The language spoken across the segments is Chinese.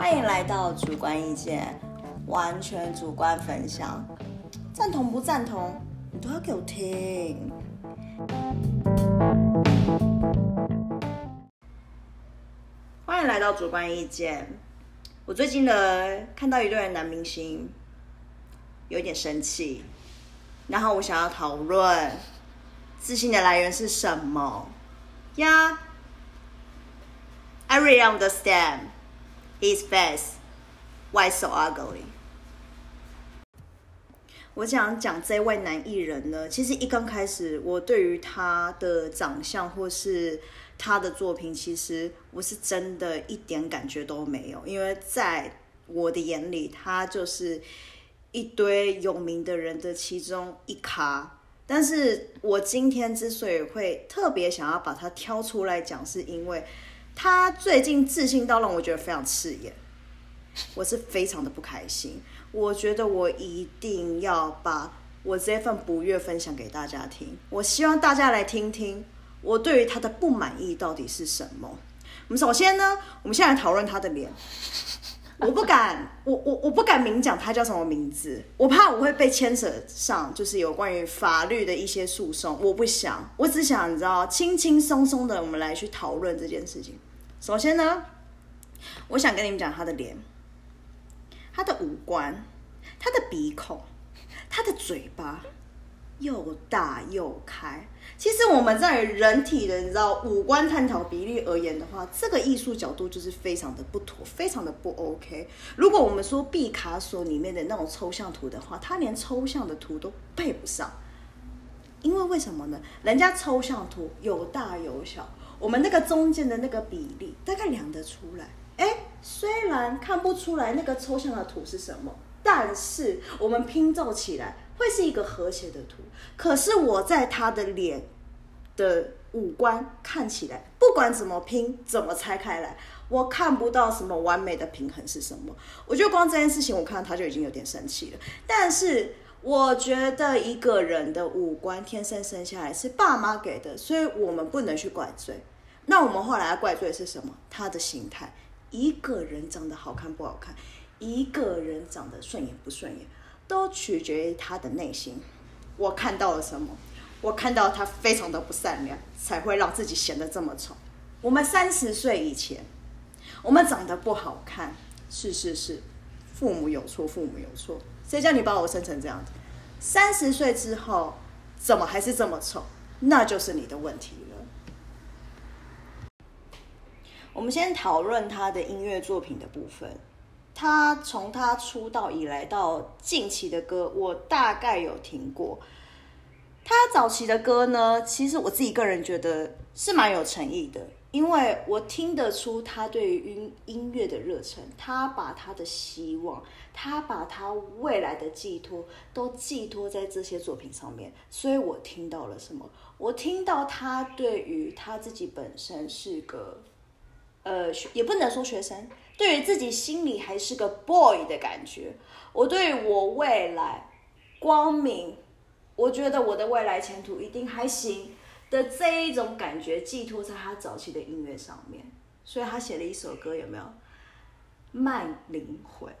欢迎来到主观意见，完全主观分享，赞同不赞同，你都要给我听。欢迎来到主观意见。我最近呢看到一对男明星，有点生气，然后我想要讨论自信的来源是什么呀？I really understand his face why so ugly。我想讲这位男艺人呢，其实一刚开始，我对于他的长相或是他的作品，其实我是真的一点感觉都没有，因为在我的眼里，他就是一堆有名的人的其中一咖。但是我今天之所以会特别想要把他挑出来讲，是因为他最近自信到让我觉得非常刺眼，我是非常的不开心。我觉得我一定要把我这份不悦分享给大家听，我希望大家来听听我对于他的不满意到底是什么。我们首先呢，我们现在讨论他的脸。我不敢，我我我不敢明讲他叫什么名字，我怕我会被牵扯上，就是有关于法律的一些诉讼。我不想，我只想你知道，轻轻松松的，我们来去讨论这件事情。首先呢，我想跟你们讲他的脸，他的五官，他的鼻孔，他的嘴巴又大又开。其实我们在人体的你知道五官探讨比例而言的话，这个艺术角度就是非常的不妥，非常的不 OK。如果我们说毕卡索里面的那种抽象图的话，他连抽象的图都配不上，因为为什么呢？人家抽象图有大有小，我们那个中间的那个比例大概量得出来。哎，虽然看不出来那个抽象的图是什么，但是我们拼凑起来。会是一个和谐的图，可是我在他的脸的五官看起来，不管怎么拼，怎么拆开来，我看不到什么完美的平衡是什么。我觉得光这件事情，我看到他就已经有点生气了。但是我觉得一个人的五官天生生下来是爸妈给的，所以我们不能去怪罪。那我们后来要怪罪是什么？他的心态。一个人长得好看不好看，一个人长得顺眼不顺眼。都取决于他的内心。我看到了什么？我看到他非常的不善良，才会让自己显得这么丑。我们三十岁以前，我们长得不好看，是是是，父母有错，父母有错。谁叫你把我生成这样子？三十岁之后，怎么还是这么丑？那就是你的问题了。我们先讨论他的音乐作品的部分。他从他出道以来到近期的歌，我大概有听过。他早期的歌呢，其实我自己个人觉得是蛮有诚意的，因为我听得出他对于音音乐的热忱，他把他的希望，他把他未来的寄托都寄托在这些作品上面。所以我听到了什么？我听到他对于他自己本身是个，呃，也不能说学生。对于自己心里还是个 boy 的感觉，我对我未来光明，我觉得我的未来前途一定还行的这一种感觉寄托在他早期的音乐上面，所以他写了一首歌，有没有？慢灵魂，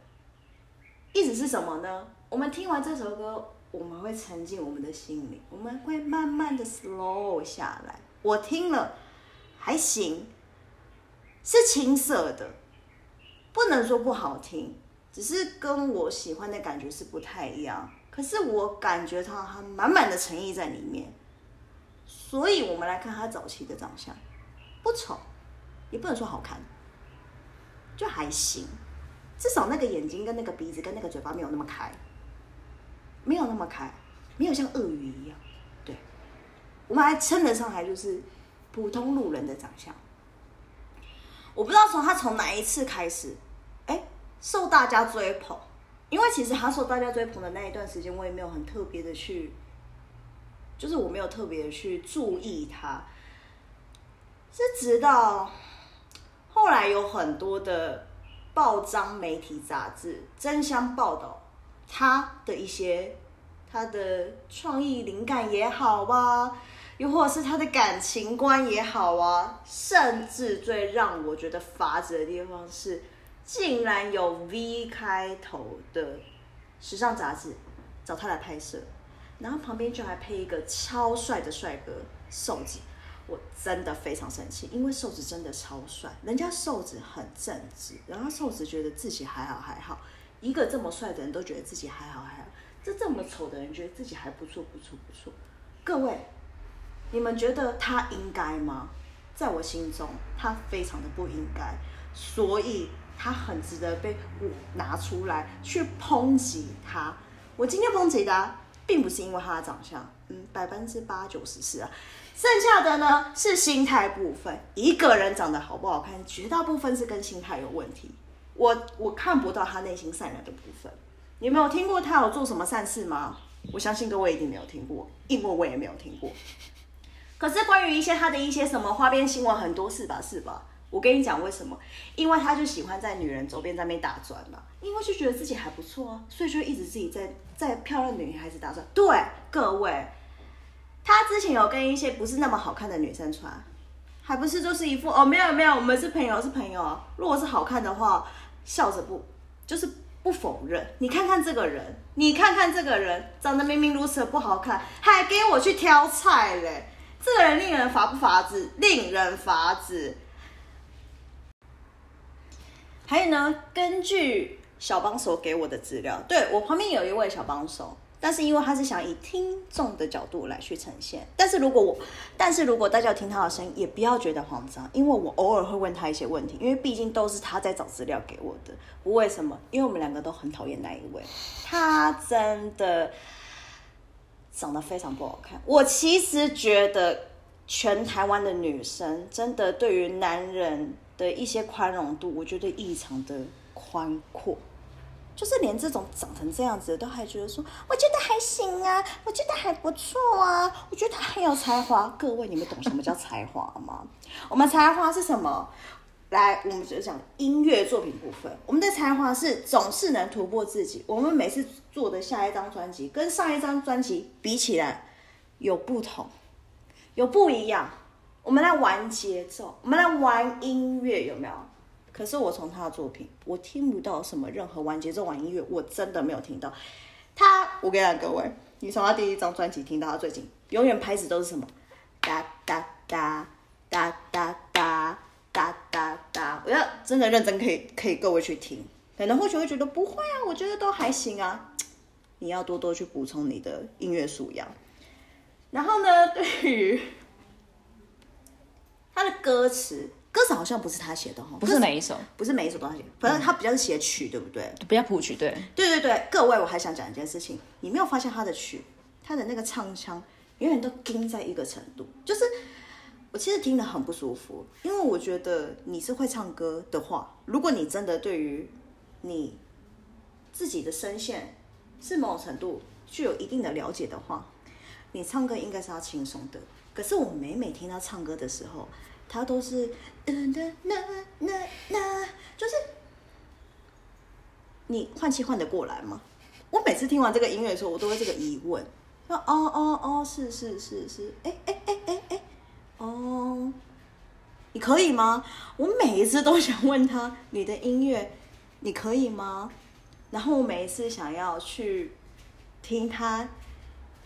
意思是什么呢？我们听完这首歌，我们会沉浸我们的心里，我们会慢慢的 slow 下来。我听了还行，是青涩的。不能说不好听，只是跟我喜欢的感觉是不太一样。可是我感觉他他满满的诚意在里面，所以我们来看他早期的长相，不丑，也不能说好看，就还行。至少那个眼睛跟那个鼻子跟那个嘴巴没有那么开，没有那么开，没有像鳄鱼一样。对，我们还称得上还就是普通路人的长相。我不知道从他从哪一次开始，哎，受大家追捧，因为其实他受大家追捧的那一段时间，我也没有很特别的去，就是我没有特别的去注意他，是直到后来有很多的报章、媒体、杂志争相报道他的一些他的创意灵感也好吧。又或是他的感情观也好啊，甚至最让我觉得发指的地方是，竟然有 V 开头的时尚杂志找他来拍摄，然后旁边就还配一个超帅的帅哥瘦子，我真的非常生气，因为瘦子真的超帅，人家瘦子很正直，然后瘦子觉得自己还好还好，一个这么帅的人都觉得自己还好还好，这这么丑的人觉得自己还不错不错不错，各位，你们觉得他应该吗？在我心中，他非常的不应该，所以他很值得被我拿出来去抨击他。我今天抨击的，并不是因为他的长相，嗯，百分之八九十是啊，剩下的呢是心态部分。一个人长得好不好看，绝大部分是跟心态有问题。我我看不到他内心善良的部分。你没有听过他有做什么善事吗？我相信各位一定没有听过，因为我也没有听过。可是关于一些他的一些什么花边新闻很多是吧是吧？我跟你讲为什么？因为他就喜欢在女人周边在那边打转嘛，因为就觉得自己还不错啊，所以就一直自己在在漂亮女孩子打转。对各位，他之前有跟一些不是那么好看的女生穿，还不是就是一副哦没有没有，我们是朋友是朋友。如果是好看的话，笑着不就是不否认。你看看这个人，你看看这个人长得明明如此的不好看，还给我去挑菜嘞。这个人令人乏不发指，令人乏指。还有呢，根据小帮手给我的资料，对我旁边有一位小帮手，但是因为他是想以听众的角度来去呈现，但是如果我，但是如果大家听他的声音，也不要觉得慌张，因为我偶尔会问他一些问题，因为毕竟都是他在找资料给我的。为什么？因为我们两个都很讨厌那一位，他真的。长得非常不好看。我其实觉得，全台湾的女生真的对于男人的一些宽容度，我觉得异常的宽阔。就是连这种长成这样子的，都还觉得说，我觉得还行啊，我觉得还不错啊，我觉得他很有才华。各位，你们懂什么叫才华吗？我们才华是什么？来，我们就讲音乐作品部分。我们的才华是总是能突破自己。我们每次做的下一张专辑，跟上一张专辑比起来，有不同，有不一样。我们来玩节奏，我们来玩音乐，有没有？可是我从他的作品，我听不到什么任何玩节奏、玩音乐，我真的没有听到。他，我跟你讲，各位，你从他第一张专辑听到他最近，永远拍子都是什么？哒哒哒哒哒哒。哒哒哒！我要真的认真，可以可以各位去听，可能或许会觉得不会啊，我觉得都还行啊。你要多多去补充你的音乐素养。然后呢，对于他的歌词，歌词好像不是他写的哈，不是每一首，不是每一首都他写，反正他比较是写曲，对不对？比较谱曲，对。对对对，各位，我还想讲一件事情，你没有发现他的曲，他的那个唱腔永远都盯在一个程度，就是。我其实听得很不舒服，因为我觉得你是会唱歌的话，如果你真的对于你自己的声线是某种程度具有一定的了解的话，你唱歌应该是要轻松的。可是我每每听他唱歌的时候，他都是那那那那，就是你换气换得过来吗？我每次听完这个音乐的时候，我都会这个疑问：说哦哦哦，是是是是，哎哎哎哎哎。你可以吗？我每一次都想问他，你的音乐你可以吗？然后我每一次想要去听他，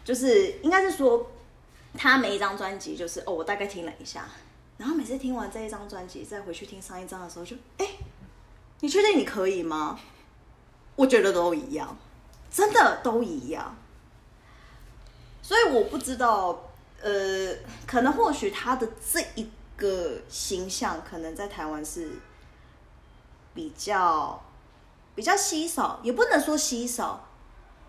就是应该是说他每一张专辑，就是哦，我大概听了一下，然后每次听完这一张专辑，再回去听上一张的时候，就哎，你确定你可以吗？我觉得都一样，真的都一样，所以我不知道。呃，可能或许他的这一个形象，可能在台湾是比较比较稀少，也不能说稀少，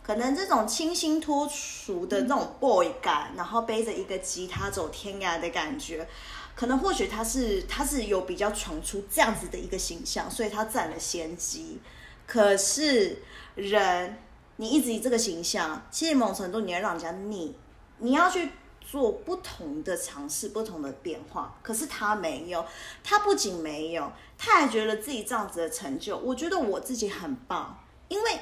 可能这种清新脱俗的那种 boy 感，然后背着一个吉他走天涯的感觉，可能或许他是他是有比较闯出这样子的一个形象，所以他占了先机。可是人，你一直以这个形象，其实某种程度你要让人家腻，你要去。做不同的尝试，不同的变化。可是他没有，他不仅没有，他还觉得自己这样子的成就，我觉得我自己很棒。因为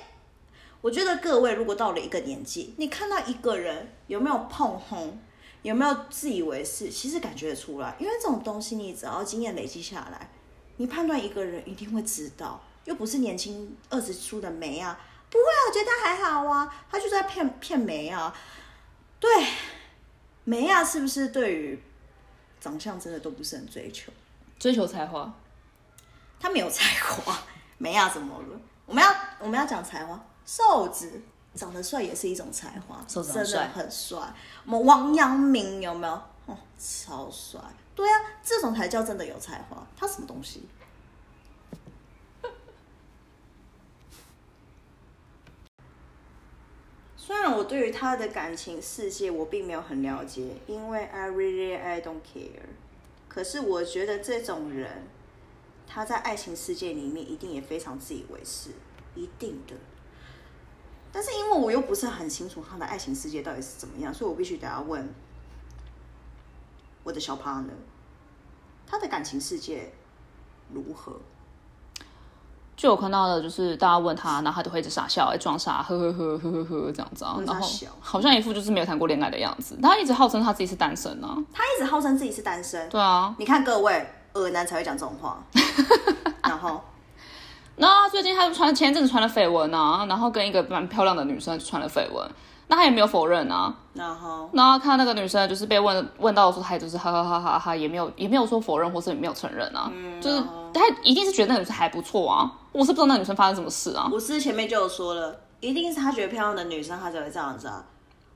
我觉得各位如果到了一个年纪，你看到一个人有没有碰红，有没有自以为是，其实感觉得出来。因为这种东西，你只要经验累积下来，你判断一个人一定会知道。又不是年轻二十出的梅啊，不会啊，我觉得他还好啊，他就在骗骗梅啊。对，梅亚，是不是对于长相真的都不是很追求？追求才华，他没有才华，梅亚怎么了？我们要我们要讲才华，瘦子长得帅也是一种才华，瘦子很帅很帅。我们王阳明有没有？哦，超帅。对啊，这种才叫真的有才华。他什么东西？虽然我对于他的感情世界我并没有很了解，因为 I really I don't care。可是我觉得这种人，他在爱情世界里面一定也非常自以为是，一定的。但是因为我又不是很清楚他的爱情世界到底是怎么样，所以我必须得要问我的小 partner，他的感情世界如何？就我看到的，就是大家问他，然后他都会一直傻笑，哎，装傻，呵呵呵呵呵呵这样子啊，然后好像一副就是没有谈过恋爱的样子。他一直号称他自己是单身啊，他一直号称自己是单身，对啊。你看各位，耳男才会讲这种话。然后那最近他就传前一阵子传了绯闻啊，然后跟一个蛮漂亮的女生传了绯闻，那他也没有否认啊。然后然后看那个女生就是被问问到说，她也就是哈哈哈哈哈，也没有也没有说否认或是也没有承认啊，就是他一定是觉得那个女生还不错啊。我是不知道那个女生发生什么事啊。我是前面就有说了，一定是他觉得漂亮的女生，他才会这样子啊。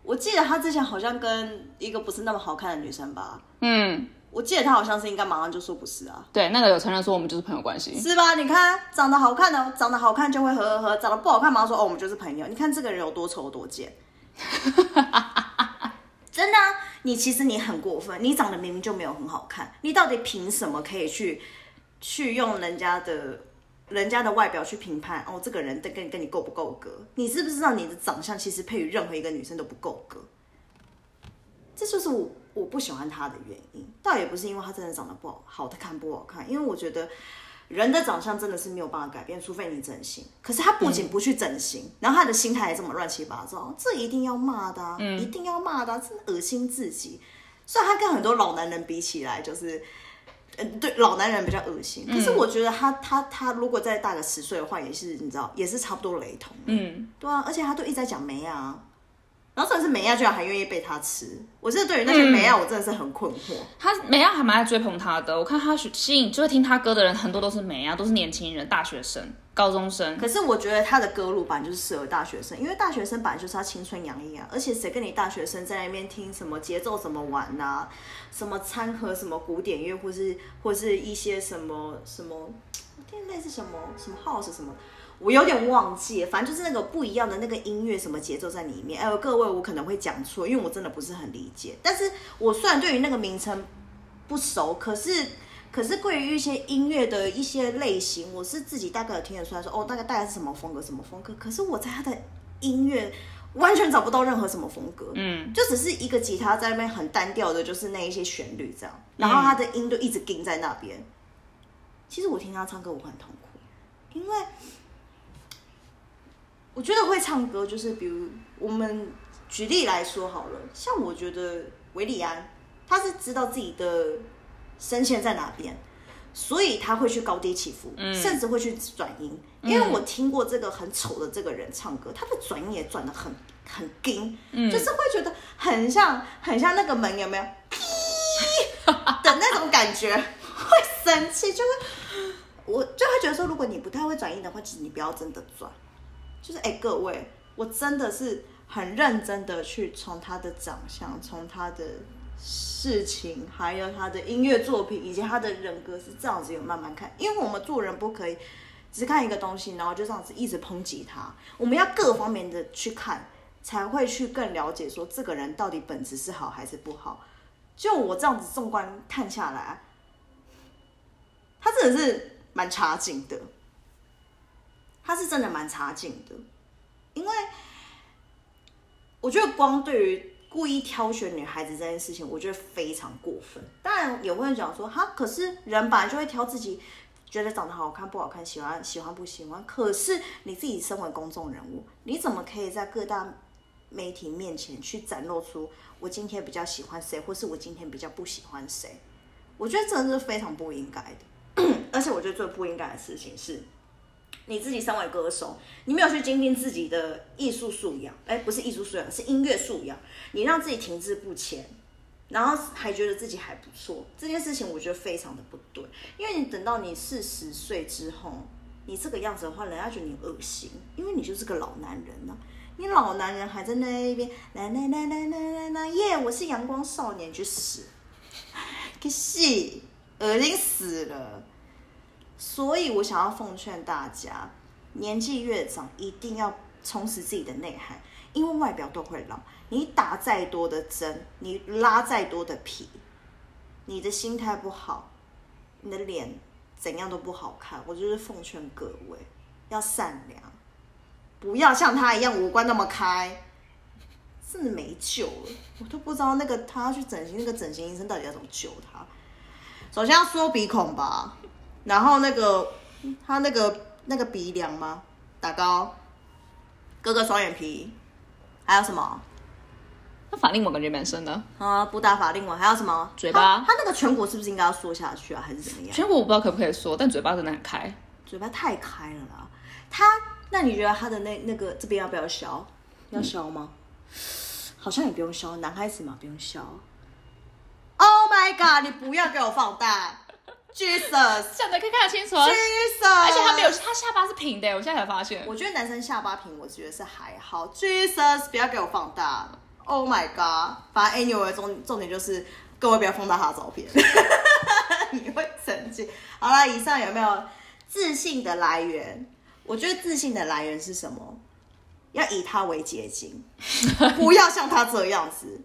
我记得他之前好像跟一个不是那么好看的女生吧，嗯，我记得他好像是应该马上就说不是啊，对，那个有承认说我们就是朋友关系。是吧？你看长得好看的，长得好看就会和和和，长得不好看马上说哦我们就是朋友。你看这个人有多丑多贱，真的、啊，你其实你很过分，你长得明明就没有很好看，你到底凭什么可以去去用人家的人家的外表去评判哦这个人跟跟跟你够不够格？你知不知道你的长相其实配于任何一个女生都不够格？这就是我我不喜欢他的原因，倒也不是因为他真的长得不好好看不好看，因为我觉得人的长相真的是没有办法改变，除非你整形。可是他不仅不去整形，然后他的心态也这么乱七八糟，这一定要骂的、啊，一定要骂的、啊，真的恶心自己。虽然他跟很多老男人比起来，就是。嗯，对，老男人比较恶心。可是我觉得他他他如果再大个十岁的话，也是你知道，也是差不多雷同。嗯，对啊，而且他都一直在讲梅亚，然后甚至梅亚居然还愿意被他吃，我真的对于那些美亚我真的是很困惑。他美亚还蛮爱追捧他的，我看他吸引就是听他歌的人很多都是美亚，都是年轻人、大学生、高中生。可是我觉得他的歌路版就是适合大学生，因为大学生本来就是他青春洋溢啊，而且谁跟你大学生在那边听什么节奏怎么玩呐、什么掺和什么古典乐，或是或是一些什么什么，我听类似什么什么 house 什么。我有点忘记，反正就是那个不一样的那个音乐什么节奏在里面。哎呦，各位，我可能会讲错，因为我真的不是很理解。但是我虽然对于那个名称不熟，可是可是对于一些音乐的一些类型，我是自己大概有听得出来说，哦，大概大概是什么风格什么风格。可是我在他的音乐完全找不到任何什么风格，嗯，就只是一个吉他在那边很单调的，就是那一些旋律这样，然后他的音就一直盯在那边。其实我听他唱歌我会很痛苦，因为我觉得会唱歌就是，比如我们举例来说好了，像我觉得维里安，他是知道自己的声线在哪边，所以他会去高低起伏，甚至会去转音。因为我听过这个很丑的这个人唱歌，他的转音也转的很很硬，就是会觉得很像很像那个门有没有 的那种感觉，会生气，就会我就会觉得说，如果你不太会转音的话，其实你不要真的转。就是哎、各位，我真的是很认真的去从他的长相，从他的事情，还有他的音乐作品，以及他的人格是这样子有慢慢看，因为我们做人不可以只看一个东西，然后就这样子一直抨击他，我们要各方面的去看，才会去更了解说这个人到底本质是好还是不好。就我这样子纵观看下来，他真的是蛮差劲的。他是真的蛮差劲的，因为我觉得光对于故意挑选女孩子这件事情，我觉得非常过分。当然有人讲说，哈，可是人本来就会挑自己觉得长得好看不好看，喜欢喜欢不喜欢。可是你自己身为公众人物，你怎么可以在各大媒体面前去展露出我今天比较喜欢谁，或是我今天比较不喜欢谁？我觉得这是非常不应该的。而且我觉得最不应该的事情是。你自己身为歌手，你没有去精进自己的艺术素养，哎，不是艺术素养，是音乐素养，你让自己停滞不前，然后还觉得自己还不错，这件事情我觉得非常的不对，因为你等到你四十岁之后，你这个样子的话，人家觉得你恶心，因为你就是个老男人呐、你老男人还在那边来来来来来来来耶，我是阳光少年，去死！个戏，恶心死了。所以我想要奉劝大家，年纪越长，一定要充实自己的内涵，因为外表都会老。你打再多的针，你拉再多的皮，你的心态不好，你的脸怎样都不好看。我就是奉劝各位，要善良，不要像他一样五官那么开。真的没救了，我都不知道那个他要去整形，那个整形医生到底要怎么救他。首先要缩鼻孔吧，然后那个他那个那个鼻梁吗？打高，割个双眼皮，还有什么？那法令纹感觉蛮深的，啊，不打法令纹，还有什么？嘴巴他他那个颧骨是不是应该要缩下去啊，还是怎么样？颧骨我不知道可不可以说，但嘴巴真的很开。嘴巴太开了啦。他，那你觉得他的那那个这边要不要削？要削吗？好像也不用削，男孩子嘛不用削。Oh my god！你不要给我放大这样的可以看得清楚啊，而且他没有，他下巴是平的，我现在才发现。我觉得男生下巴平，我觉得是还好。Jesus，不要给我放大。Oh my god！反正 anyway 重重点就是各位不要放大他的照片，你会生气。好了，以上有没有自信的来源？我觉得自信的来源是什么？要以他为结晶，不要像他这样子，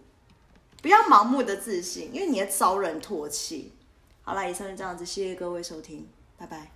不要盲目的自信，因为你会遭人唾弃。好了，以上就这样子，谢谢各位收听，拜拜。